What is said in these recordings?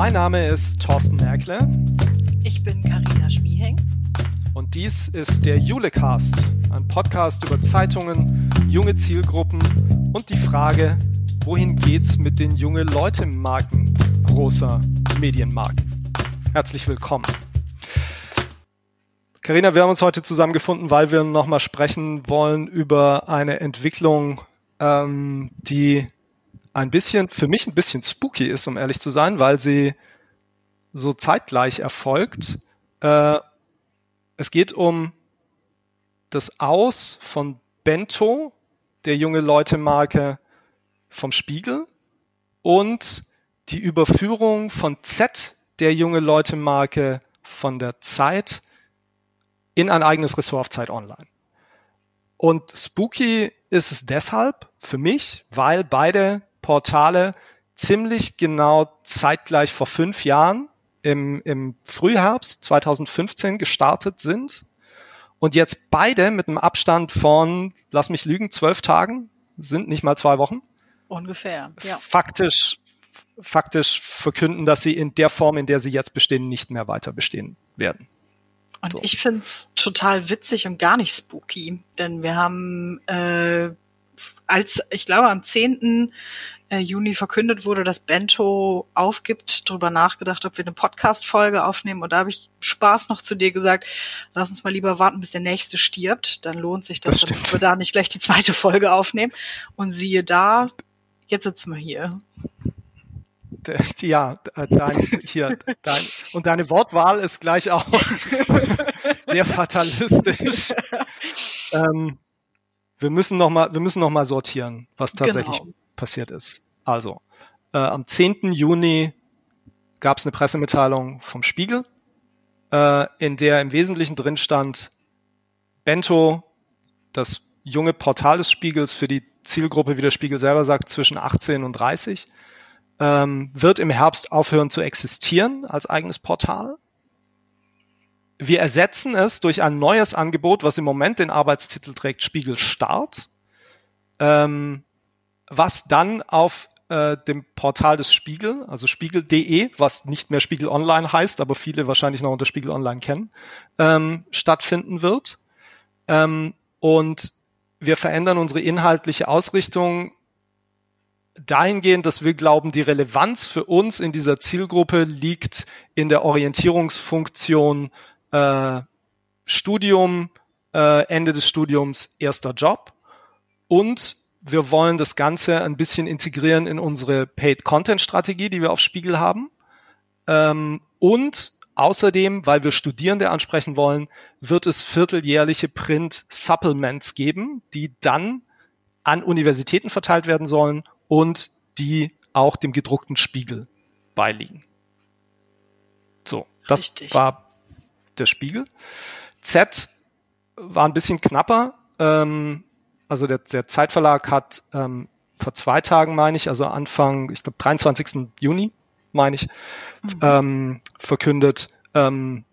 Mein Name ist Thorsten Merkle. Ich bin Karina Schmieheng. Und dies ist der Julecast, ein Podcast über Zeitungen, junge Zielgruppen und die Frage, wohin geht's mit den junge Leute Marken großer Medienmarken. Herzlich willkommen. Karina, wir haben uns heute zusammengefunden, weil wir nochmal sprechen wollen über eine Entwicklung, ähm, die ein bisschen, für mich ein bisschen spooky ist, um ehrlich zu sein, weil sie so zeitgleich erfolgt. Äh, es geht um das Aus von Bento, der junge Leute Marke vom Spiegel und die Überführung von Z, der junge Leute Marke von der Zeit in ein eigenes Ressort auf Zeit Online. Und spooky ist es deshalb für mich, weil beide Portale ziemlich genau zeitgleich vor fünf Jahren im, im Frühherbst 2015 gestartet sind und jetzt beide mit einem Abstand von, lass mich lügen, zwölf Tagen, sind nicht mal zwei Wochen. Ungefähr, ja. Faktisch, faktisch verkünden, dass sie in der Form, in der sie jetzt bestehen, nicht mehr weiter bestehen werden. Und so. ich find's total witzig und gar nicht spooky, denn wir haben äh, als, ich glaube, am 10. Äh, Juni verkündet wurde, dass Bento aufgibt, darüber nachgedacht, ob wir eine Podcast-Folge aufnehmen. Und da habe ich Spaß noch zu dir gesagt, lass uns mal lieber warten, bis der nächste stirbt. Dann lohnt sich das, das damit wir da nicht gleich die zweite Folge aufnehmen. Und siehe da, jetzt sitzen wir hier. Ja, dein, hier, dein, und deine Wortwahl ist gleich auch sehr fatalistisch. ähm, wir müssen noch mal, wir müssen noch mal sortieren, was tatsächlich genau. passiert ist. Also, äh, am 10. Juni gab es eine Pressemitteilung vom Spiegel, äh, in der im Wesentlichen drin stand, Bento, das junge Portal des Spiegels für die Zielgruppe, wie der Spiegel selber sagt, zwischen 18 und 30, ähm, wird im Herbst aufhören zu existieren als eigenes Portal. Wir ersetzen es durch ein neues Angebot, was im Moment den Arbeitstitel trägt, Spiegel Start, ähm, was dann auf äh, dem Portal des Spiegel, also spiegel.de, was nicht mehr Spiegel Online heißt, aber viele wahrscheinlich noch unter Spiegel Online kennen, ähm, stattfinden wird. Ähm, und wir verändern unsere inhaltliche Ausrichtung dahingehend, dass wir glauben, die Relevanz für uns in dieser Zielgruppe liegt in der Orientierungsfunktion äh, Studium, äh, Ende des Studiums, erster Job. Und wir wollen das Ganze ein bisschen integrieren in unsere Paid-Content-Strategie, die wir auf Spiegel haben. Ähm, und außerdem, weil wir Studierende ansprechen wollen, wird es vierteljährliche Print-Supplements geben, die dann an Universitäten verteilt werden sollen und die auch dem gedruckten Spiegel beiliegen. So, das Richtig. war der Spiegel. Z war ein bisschen knapper. Ähm, also der, der Zeitverlag hat ähm, vor zwei Tagen, meine ich, also Anfang, ich glaube 23. Juni, meine ich, mhm. ähm, verkündet, ähm,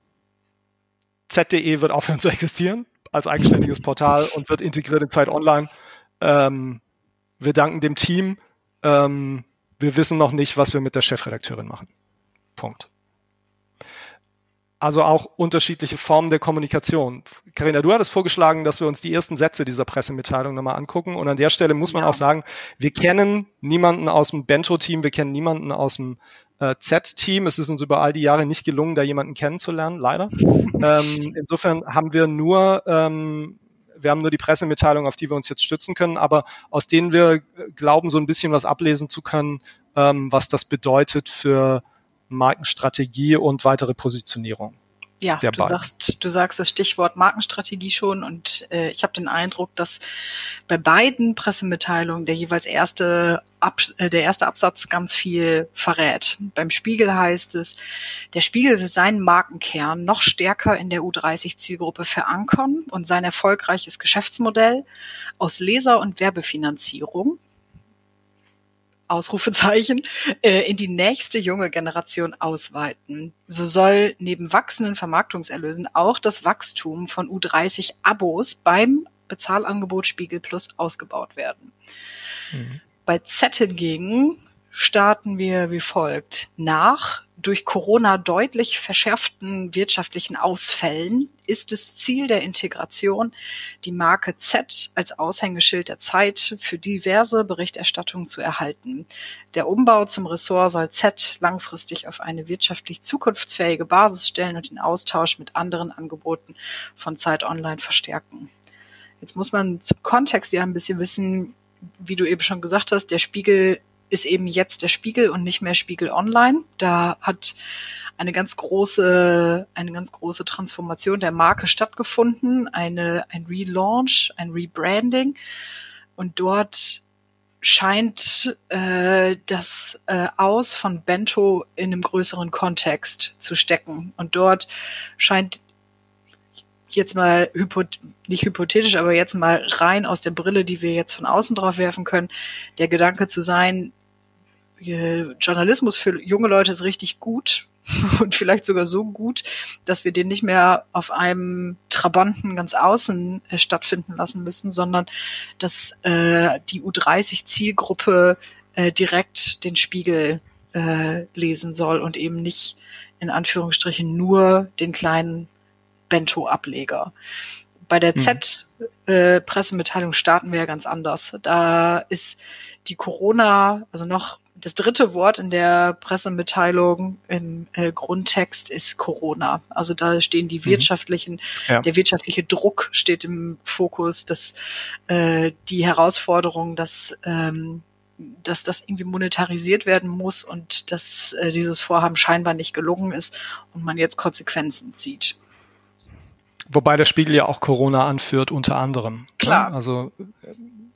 Z.de wird aufhören zu existieren als eigenständiges Portal und wird integriert in Zeit Online. Ähm, wir danken dem Team. Ähm, wir wissen noch nicht, was wir mit der Chefredakteurin machen. Punkt. Also auch unterschiedliche Formen der Kommunikation. Karina, du hattest vorgeschlagen, dass wir uns die ersten Sätze dieser Pressemitteilung nochmal angucken. Und an der Stelle muss man ja. auch sagen, wir kennen niemanden aus dem Bento-Team, wir kennen niemanden aus dem äh, Z-Team. Es ist uns über all die Jahre nicht gelungen, da jemanden kennenzulernen, leider. ähm, insofern haben wir nur, ähm, wir haben nur die Pressemitteilung, auf die wir uns jetzt stützen können, aber aus denen wir glauben, so ein bisschen was ablesen zu können, ähm, was das bedeutet für Markenstrategie und weitere Positionierung. Ja, du sagst, du sagst das Stichwort Markenstrategie schon und äh, ich habe den Eindruck, dass bei beiden Pressemitteilungen der jeweils erste Ab äh, der erste Absatz ganz viel verrät. Beim Spiegel heißt es, der Spiegel will seinen Markenkern noch stärker in der U30-Zielgruppe verankern und sein erfolgreiches Geschäftsmodell aus Leser- und Werbefinanzierung Ausrufezeichen, äh, in die nächste junge Generation ausweiten. So soll neben wachsenden Vermarktungserlösen auch das Wachstum von U30 Abos beim Bezahlangebot Spiegel Plus ausgebaut werden. Mhm. Bei Z hingegen starten wir wie folgt. Nach durch Corona deutlich verschärften wirtschaftlichen Ausfällen ist es Ziel der Integration, die Marke Z als Aushängeschild der Zeit für diverse Berichterstattungen zu erhalten. Der Umbau zum Ressort soll Z langfristig auf eine wirtschaftlich zukunftsfähige Basis stellen und den Austausch mit anderen Angeboten von Zeit Online verstärken. Jetzt muss man zum Kontext ja ein bisschen wissen, wie du eben schon gesagt hast, der Spiegel ist eben jetzt der Spiegel und nicht mehr Spiegel Online. Da hat eine ganz große, eine ganz große Transformation der Marke stattgefunden, eine, ein Relaunch, ein Rebranding. Und dort scheint äh, das äh, Aus von Bento in einem größeren Kontext zu stecken. Und dort scheint jetzt mal hypoth nicht hypothetisch, aber jetzt mal rein aus der Brille, die wir jetzt von außen drauf werfen können, der Gedanke zu sein, Journalismus für junge Leute ist richtig gut und vielleicht sogar so gut, dass wir den nicht mehr auf einem Trabanten ganz außen äh, stattfinden lassen müssen, sondern dass äh, die U30-Zielgruppe äh, direkt den Spiegel äh, lesen soll und eben nicht in Anführungsstrichen nur den kleinen Bento-Ableger. Bei der hm. Z-Pressemitteilung äh, starten wir ja ganz anders. Da ist die Corona, also noch das dritte Wort in der Pressemitteilung im äh, Grundtext ist Corona. Also da stehen die mhm. wirtschaftlichen, ja. der wirtschaftliche Druck steht im Fokus, dass äh, die Herausforderung, dass ähm, dass das irgendwie monetarisiert werden muss und dass äh, dieses Vorhaben scheinbar nicht gelungen ist und man jetzt Konsequenzen zieht. Wobei der Spiegel ja auch Corona anführt, unter anderem. Ne? Klar. Ne? Also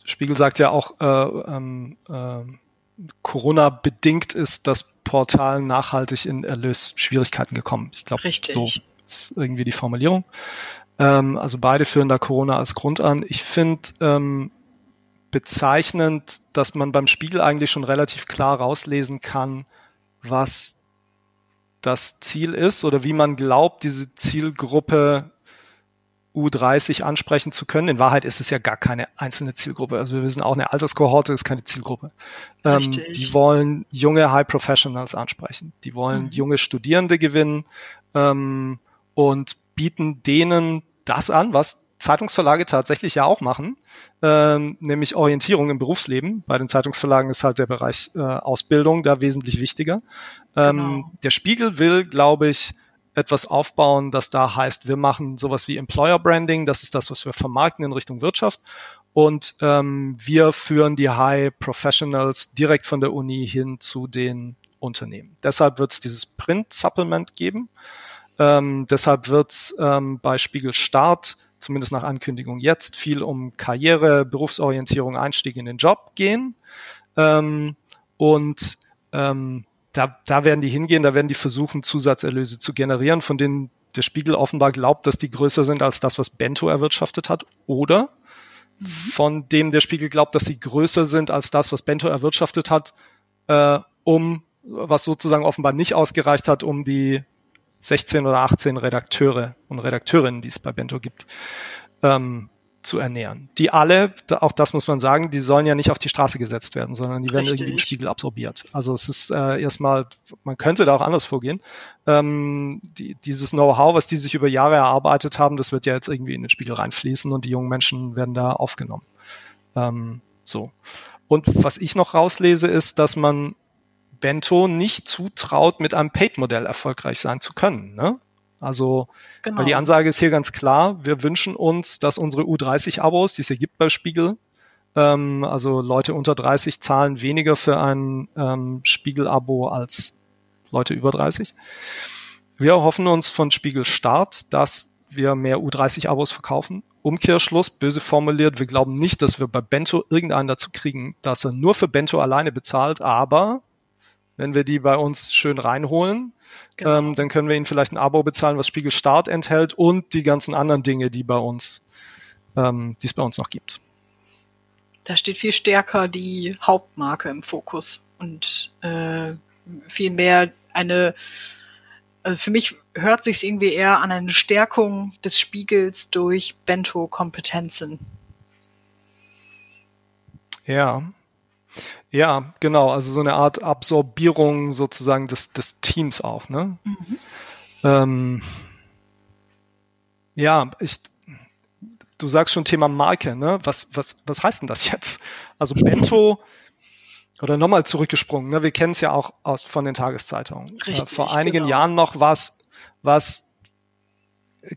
Spiegel sagt ja auch, äh, ähm, äh, Corona bedingt ist das Portal nachhaltig in Erlösschwierigkeiten gekommen. Ich glaube, so ist irgendwie die Formulierung. Ähm, also beide führen da Corona als Grund an. Ich finde ähm, bezeichnend, dass man beim Spiegel eigentlich schon relativ klar rauslesen kann, was das Ziel ist oder wie man glaubt, diese Zielgruppe U30 ansprechen zu können. In Wahrheit ist es ja gar keine einzelne Zielgruppe. Also wir wissen auch, eine Alterskohorte ist keine Zielgruppe. Ähm, die wollen junge High Professionals ansprechen. Die wollen mhm. junge Studierende gewinnen ähm, und bieten denen das an, was Zeitungsverlage tatsächlich ja auch machen, ähm, nämlich Orientierung im Berufsleben. Bei den Zeitungsverlagen ist halt der Bereich äh, Ausbildung da wesentlich wichtiger. Ähm, genau. Der Spiegel will, glaube ich, etwas aufbauen, das da heißt, wir machen sowas wie Employer Branding, das ist das, was wir vermarkten in Richtung Wirtschaft. Und ähm, wir führen die High Professionals direkt von der Uni hin zu den Unternehmen. Deshalb wird es dieses Print-Supplement geben. Ähm, deshalb wird es ähm, bei Spiegel Start, zumindest nach Ankündigung jetzt, viel um Karriere, Berufsorientierung, Einstieg in den Job gehen. Ähm, und ähm, da, da werden die hingehen, da werden die versuchen, Zusatzerlöse zu generieren, von denen der Spiegel offenbar glaubt, dass die größer sind als das, was Bento erwirtschaftet hat, oder mhm. von dem der Spiegel glaubt, dass sie größer sind als das, was Bento erwirtschaftet hat, äh, um was sozusagen offenbar nicht ausgereicht hat, um die 16 oder 18 Redakteure und Redakteurinnen, die es bei Bento gibt, ähm, zu ernähren. Die alle, auch das muss man sagen, die sollen ja nicht auf die Straße gesetzt werden, sondern die werden Richtig. irgendwie im Spiegel absorbiert. Also es ist äh, erstmal, man könnte da auch anders vorgehen. Ähm, die, dieses Know-how, was die sich über Jahre erarbeitet haben, das wird ja jetzt irgendwie in den Spiegel reinfließen und die jungen Menschen werden da aufgenommen. Ähm, so. Und was ich noch rauslese, ist, dass man Bento nicht zutraut, mit einem Paid-Modell erfolgreich sein zu können. Ne? Also, genau. weil die Ansage ist hier ganz klar, wir wünschen uns, dass unsere U30-Abos, die es hier gibt bei Spiegel, ähm, also Leute unter 30 zahlen weniger für ein ähm, Spiegel-Abo als Leute über 30. Wir hoffen uns von Spiegel Start, dass wir mehr U30-Abos verkaufen. Umkehrschluss, böse formuliert, wir glauben nicht, dass wir bei Bento irgendeinen dazu kriegen, dass er nur für Bento alleine bezahlt, aber wenn wir die bei uns schön reinholen, genau. ähm, dann können wir ihnen vielleicht ein Abo bezahlen, was Spiegel Start enthält und die ganzen anderen Dinge, die bei uns, ähm, die es bei uns noch gibt. Da steht viel stärker die Hauptmarke im Fokus und äh, viel mehr eine, also für mich hört sich irgendwie eher an eine Stärkung des Spiegels durch Bento-Kompetenzen. Ja, Ja, genau. Also so eine Art Absorbierung sozusagen des, des Teams auch. Ne? Mhm. Ähm, ja, ich, du sagst schon Thema Marke. Ne? Was, was, was heißt denn das jetzt? Also Bento oder nochmal zurückgesprungen. Ne? Wir kennen es ja auch aus von den Tageszeitungen. Äh, Richtig, Vor einigen genau. Jahren noch war es,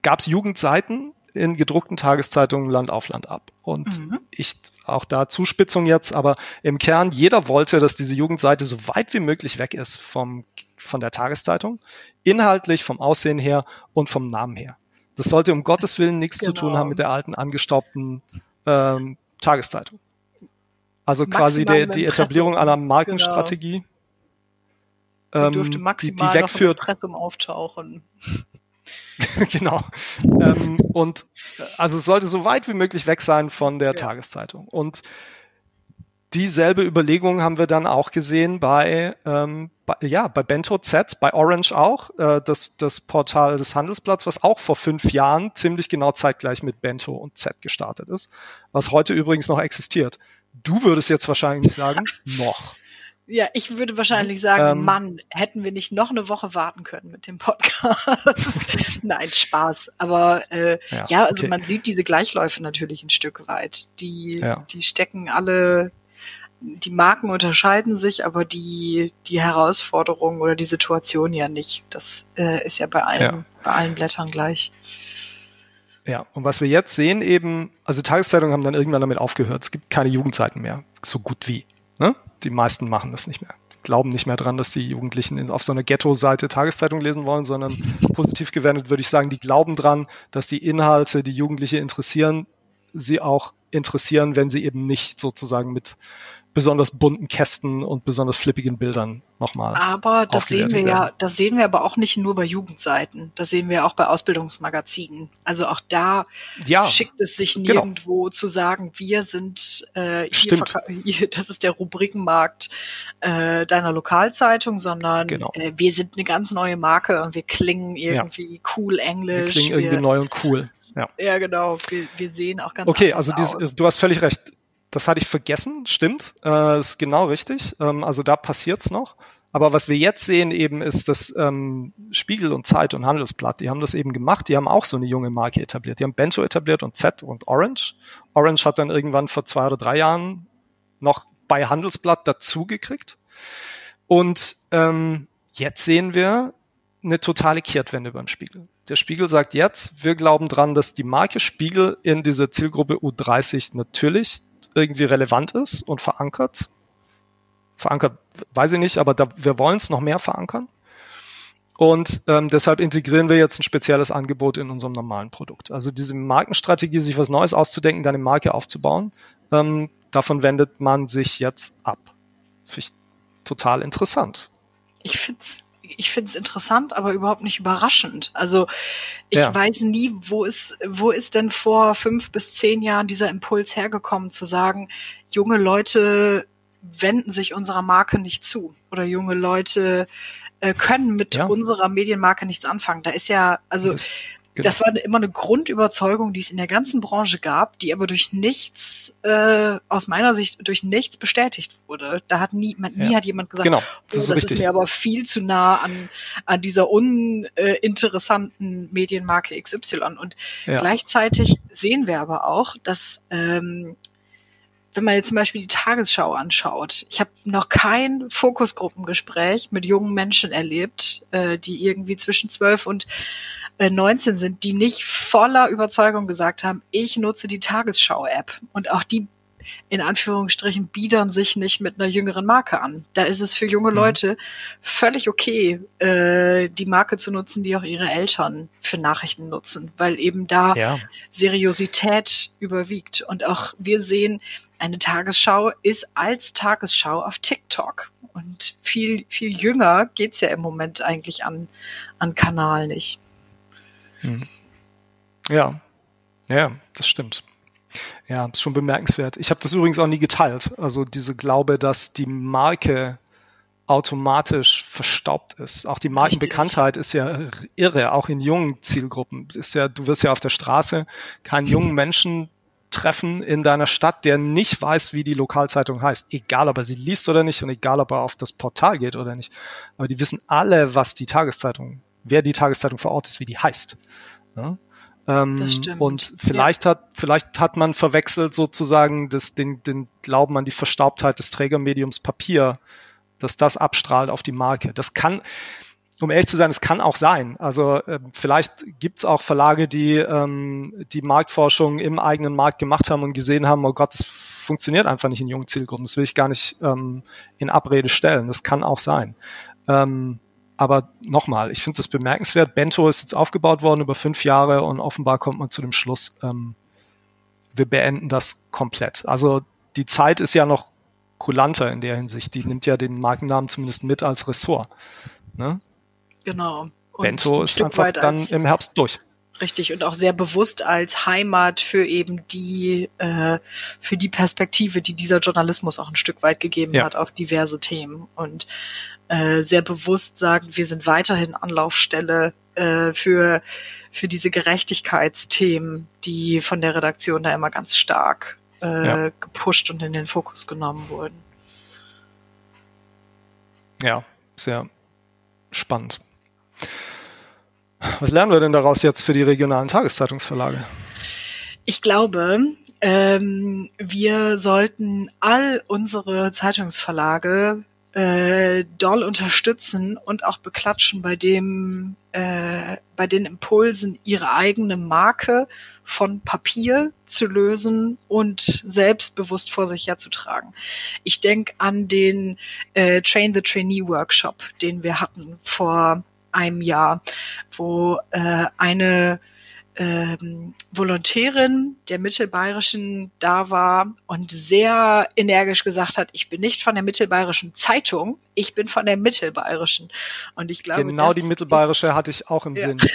gab es Jugendseiten in gedruckten Tageszeitungen Land auf Land ab. Und mhm. ich auch da Zuspitzung jetzt, aber im Kern jeder wollte, dass diese Jugendseite so weit wie möglich weg ist vom von der Tageszeitung, inhaltlich vom Aussehen her und vom Namen her. Das sollte um Gottes Willen nichts genau. zu tun haben mit der alten angestaubten ähm, Tageszeitung. Also maximal quasi der, die Etablierung einer Markenstrategie. Genau. Sie dürfte maximal die, die wegführt. noch Impressum auftauchen. genau. ähm, und also es sollte so weit wie möglich weg sein von der ja. Tageszeitung. Und dieselbe Überlegung haben wir dann auch gesehen bei, ähm, bei ja, bei Bento Z, bei Orange auch, äh, das, das Portal des Handelsblatts, was auch vor fünf Jahren ziemlich genau zeitgleich mit Bento und Z gestartet ist, was heute übrigens noch existiert. Du würdest jetzt wahrscheinlich sagen, noch. Ja, ich würde wahrscheinlich sagen, ähm, Mann, hätten wir nicht noch eine Woche warten können mit dem Podcast. Nein, Spaß. Aber äh, ja, ja also okay. man sieht diese Gleichläufe natürlich ein Stück weit. Die, ja. die stecken alle, die Marken unterscheiden sich, aber die, die Herausforderung oder die Situation ja nicht. Das äh, ist ja bei allen, ja. bei allen Blättern gleich. Ja, und was wir jetzt sehen eben, also Tageszeitungen haben dann irgendwann damit aufgehört. Es gibt keine Jugendzeiten mehr, so gut wie. Ne? Die meisten machen das nicht mehr. Glauben nicht mehr dran, dass die Jugendlichen auf so einer Ghetto-Seite Tageszeitung lesen wollen, sondern positiv gewendet würde ich sagen, die glauben dran, dass die Inhalte, die Jugendliche interessieren, sie auch interessieren, wenn sie eben nicht sozusagen mit besonders bunten Kästen und besonders flippigen Bildern nochmal. Aber das sehen wir werden. ja, das sehen wir aber auch nicht nur bei Jugendseiten. Das sehen wir auch bei Ausbildungsmagazinen. Also auch da ja, schickt es sich genau. nirgendwo genau. zu sagen, wir sind äh, hier, hier, das ist der Rubrikenmarkt äh, deiner Lokalzeitung, sondern genau. äh, wir sind eine ganz neue Marke und wir klingen irgendwie ja. cool Englisch. Wir klingen irgendwie wir, neu und cool. Ja, ja genau. Wir, wir sehen auch ganz Okay, also dieses, du hast völlig recht das hatte ich vergessen, stimmt, äh, ist genau richtig. Ähm, also da passiert's noch. Aber was wir jetzt sehen eben ist, dass ähm, Spiegel und Zeit und Handelsblatt, die haben das eben gemacht, die haben auch so eine junge Marke etabliert. Die haben Bento etabliert und Z und Orange. Orange hat dann irgendwann vor zwei oder drei Jahren noch bei Handelsblatt dazugekriegt. Und ähm, jetzt sehen wir eine totale Kehrtwende beim Spiegel. Der Spiegel sagt jetzt, wir glauben dran, dass die Marke Spiegel in dieser Zielgruppe U30 natürlich irgendwie relevant ist und verankert. Verankert, weiß ich nicht, aber da, wir wollen es noch mehr verankern. Und ähm, deshalb integrieren wir jetzt ein spezielles Angebot in unserem normalen Produkt. Also diese Markenstrategie, sich was Neues auszudenken, dann eine Marke aufzubauen, ähm, davon wendet man sich jetzt ab. Finde ich total interessant. Ich finde es ich finde es interessant, aber überhaupt nicht überraschend. Also ich ja. weiß nie, wo ist, wo ist denn vor fünf bis zehn Jahren dieser Impuls hergekommen, zu sagen, junge Leute wenden sich unserer Marke nicht zu oder junge Leute äh, können mit ja. unserer Medienmarke nichts anfangen. Da ist ja, also das, Genau. Das war immer eine Grundüberzeugung, die es in der ganzen Branche gab, die aber durch nichts, äh, aus meiner Sicht, durch nichts bestätigt wurde. Da hat nie, man, nie hat jemand gesagt, genau. das, oh, ist, das ist, mir aber viel zu nah an, an dieser uninteressanten Medienmarke XY. Und ja. gleichzeitig sehen wir aber auch, dass ähm, wenn man jetzt zum Beispiel die Tagesschau anschaut, ich habe noch kein Fokusgruppengespräch mit jungen Menschen erlebt, äh, die irgendwie zwischen zwölf und 19 äh, sind, die nicht voller Überzeugung gesagt haben, ich nutze die Tagesschau-App. Und auch die in Anführungsstrichen biedern sich nicht mit einer jüngeren Marke an. Da ist es für junge mhm. Leute völlig okay, äh, die Marke zu nutzen, die auch ihre Eltern für Nachrichten nutzen, weil eben da ja. Seriosität überwiegt. Und auch wir sehen, eine Tagesschau ist als Tagesschau auf TikTok. Und viel, viel jünger geht's ja im Moment eigentlich an, an Kanal nicht. Ja, ja, das stimmt. Ja, ist schon bemerkenswert. Ich habe das übrigens auch nie geteilt. Also diese Glaube, dass die Marke automatisch verstaubt ist. Auch die Markenbekanntheit ist ja irre, auch in jungen Zielgruppen. Ist ja, du wirst ja auf der Straße keinen jungen Menschen treffen in deiner Stadt, der nicht weiß, wie die Lokalzeitung heißt. Egal, ob er sie liest oder nicht und egal, ob er auf das Portal geht oder nicht. Aber die wissen alle, was die Tageszeitung, wer die Tageszeitung vor Ort ist, wie die heißt. Ja? Ähm, und vielleicht ja. hat, vielleicht hat man verwechselt sozusagen das, den, den Glauben an die Verstaubtheit des Trägermediums Papier, dass das abstrahlt auf die Marke. Das kann, um ehrlich zu sein, es kann auch sein. Also äh, vielleicht gibt es auch Verlage, die ähm, die Marktforschung im eigenen Markt gemacht haben und gesehen haben, oh Gott, das funktioniert einfach nicht in jungen Zielgruppen. Das will ich gar nicht ähm, in Abrede stellen. Das kann auch sein. Ähm, aber nochmal, ich finde das bemerkenswert. Bento ist jetzt aufgebaut worden über fünf Jahre und offenbar kommt man zu dem Schluss, ähm, wir beenden das komplett. Also die Zeit ist ja noch kulanter in der Hinsicht. Die nimmt ja den Markennamen zumindest mit als Ressort. Ne? Genau. Und Bento ein ist einfach dann im Herbst durch. Richtig und auch sehr bewusst als Heimat für eben die äh, für die Perspektive, die dieser Journalismus auch ein Stück weit gegeben ja. hat auf diverse Themen und äh, sehr bewusst sagen, wir sind weiterhin Anlaufstelle äh, für für diese Gerechtigkeitsthemen, die von der Redaktion da immer ganz stark äh, ja. gepusht und in den Fokus genommen wurden. Ja, sehr spannend. Was lernen wir denn daraus jetzt für die regionalen Tageszeitungsverlage? Ich glaube, ähm, wir sollten all unsere Zeitungsverlage äh, doll unterstützen und auch beklatschen bei dem, äh, bei den Impulsen, ihre eigene Marke von Papier zu lösen und selbstbewusst vor sich herzutragen. Ich denke an den äh, Train the Trainee Workshop, den wir hatten vor einem Jahr, wo äh, eine ähm, Volontärin der Mittelbayerischen da war und sehr energisch gesagt hat, ich bin nicht von der Mittelbayerischen Zeitung, ich bin von der Mittelbayerischen. Und ich glaube, genau die Mittelbayerische hatte ich auch im ja. Sinn.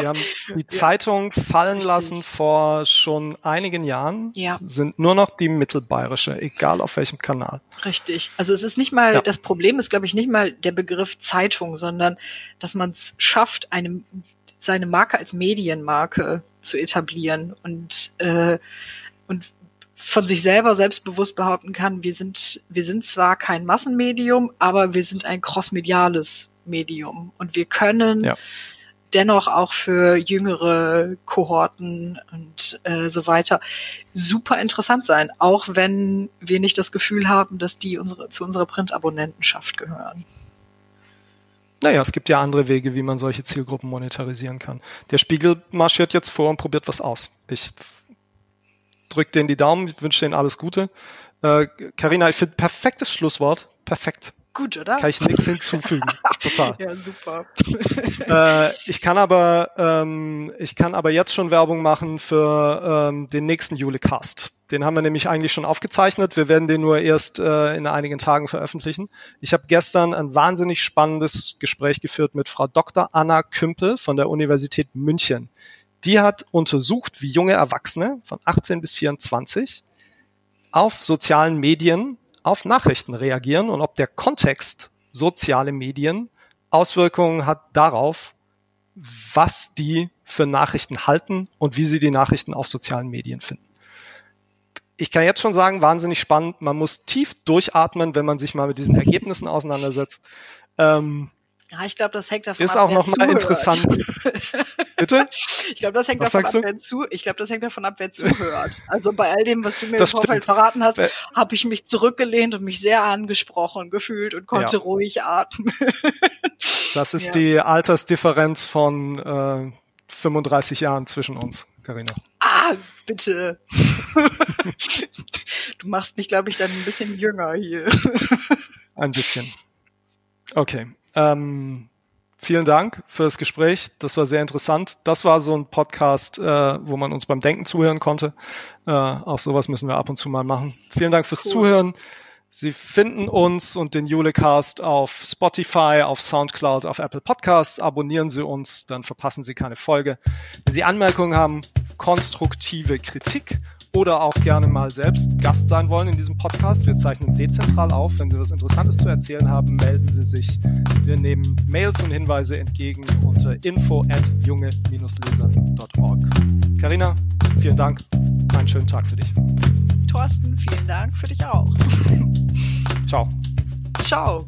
Die haben die Zeitung fallen Richtig. lassen vor schon einigen Jahren, ja. sind nur noch die Mittelbayerische, egal auf welchem Kanal. Richtig. Also es ist nicht mal, ja. das Problem ist, glaube ich, nicht mal der Begriff Zeitung, sondern dass man es schafft, eine seine Marke als Medienmarke zu etablieren und, äh, und von sich selber selbstbewusst behaupten kann, wir sind, wir sind zwar kein Massenmedium, aber wir sind ein crossmediales Medium und wir können ja. dennoch auch für jüngere Kohorten und äh, so weiter super interessant sein, auch wenn wir nicht das Gefühl haben, dass die unsere, zu unserer Printabonnentenschaft gehören. Naja, es gibt ja andere Wege, wie man solche Zielgruppen monetarisieren kann. Der Spiegel marschiert jetzt vor und probiert was aus. Ich drücke denen die Daumen, ich wünsche denen alles Gute. Karina, äh, ich finde perfektes Schlusswort. Perfekt. Gut, oder? Kann ich nichts hinzufügen. Total. Ja, super. äh, ich kann aber, ähm, ich kann aber jetzt schon Werbung machen für ähm, den nächsten Julecast. Den haben wir nämlich eigentlich schon aufgezeichnet. Wir werden den nur erst äh, in einigen Tagen veröffentlichen. Ich habe gestern ein wahnsinnig spannendes Gespräch geführt mit Frau Dr. Anna Kümpel von der Universität München. Die hat untersucht, wie junge Erwachsene von 18 bis 24 auf sozialen Medien auf Nachrichten reagieren und ob der Kontext soziale Medien Auswirkungen hat darauf, was die für Nachrichten halten und wie sie die Nachrichten auf sozialen Medien finden. Ich kann jetzt schon sagen, wahnsinnig spannend. Man muss tief durchatmen, wenn man sich mal mit diesen Ergebnissen auseinandersetzt. Ähm, ja, ich glaube, das hängt davon ist ab. Ist auch nochmal interessant. Bitte? Ich glaube, das hängt was davon ab, wer zu, ich glaube, das hängt davon ab, wer zuhört. Also bei all dem, was du mir das im Vorfeld verraten hast, habe ich mich zurückgelehnt und mich sehr angesprochen gefühlt und konnte ja. ruhig atmen. das ist ja. die Altersdifferenz von äh, 35 Jahren zwischen uns, Karina. Ah, bitte. du machst mich, glaube ich, dann ein bisschen jünger hier. ein bisschen. Okay. Ähm, vielen Dank für das Gespräch. Das war sehr interessant. Das war so ein Podcast, äh, wo man uns beim Denken zuhören konnte. Äh, auch sowas müssen wir ab und zu mal machen. Vielen Dank fürs cool. Zuhören. Sie finden uns und den Julecast auf Spotify, auf Soundcloud, auf Apple Podcasts. Abonnieren Sie uns, dann verpassen Sie keine Folge. Wenn Sie Anmerkungen haben, konstruktive Kritik oder auch gerne mal selbst Gast sein wollen in diesem Podcast. Wir zeichnen dezentral auf. Wenn Sie was Interessantes zu erzählen haben, melden Sie sich. Wir nehmen Mails und Hinweise entgegen unter info at junge-lesern.org. Carina, vielen Dank. einen schönen Tag für dich. Thorsten, vielen Dank für dich auch. Ciao. Ciao.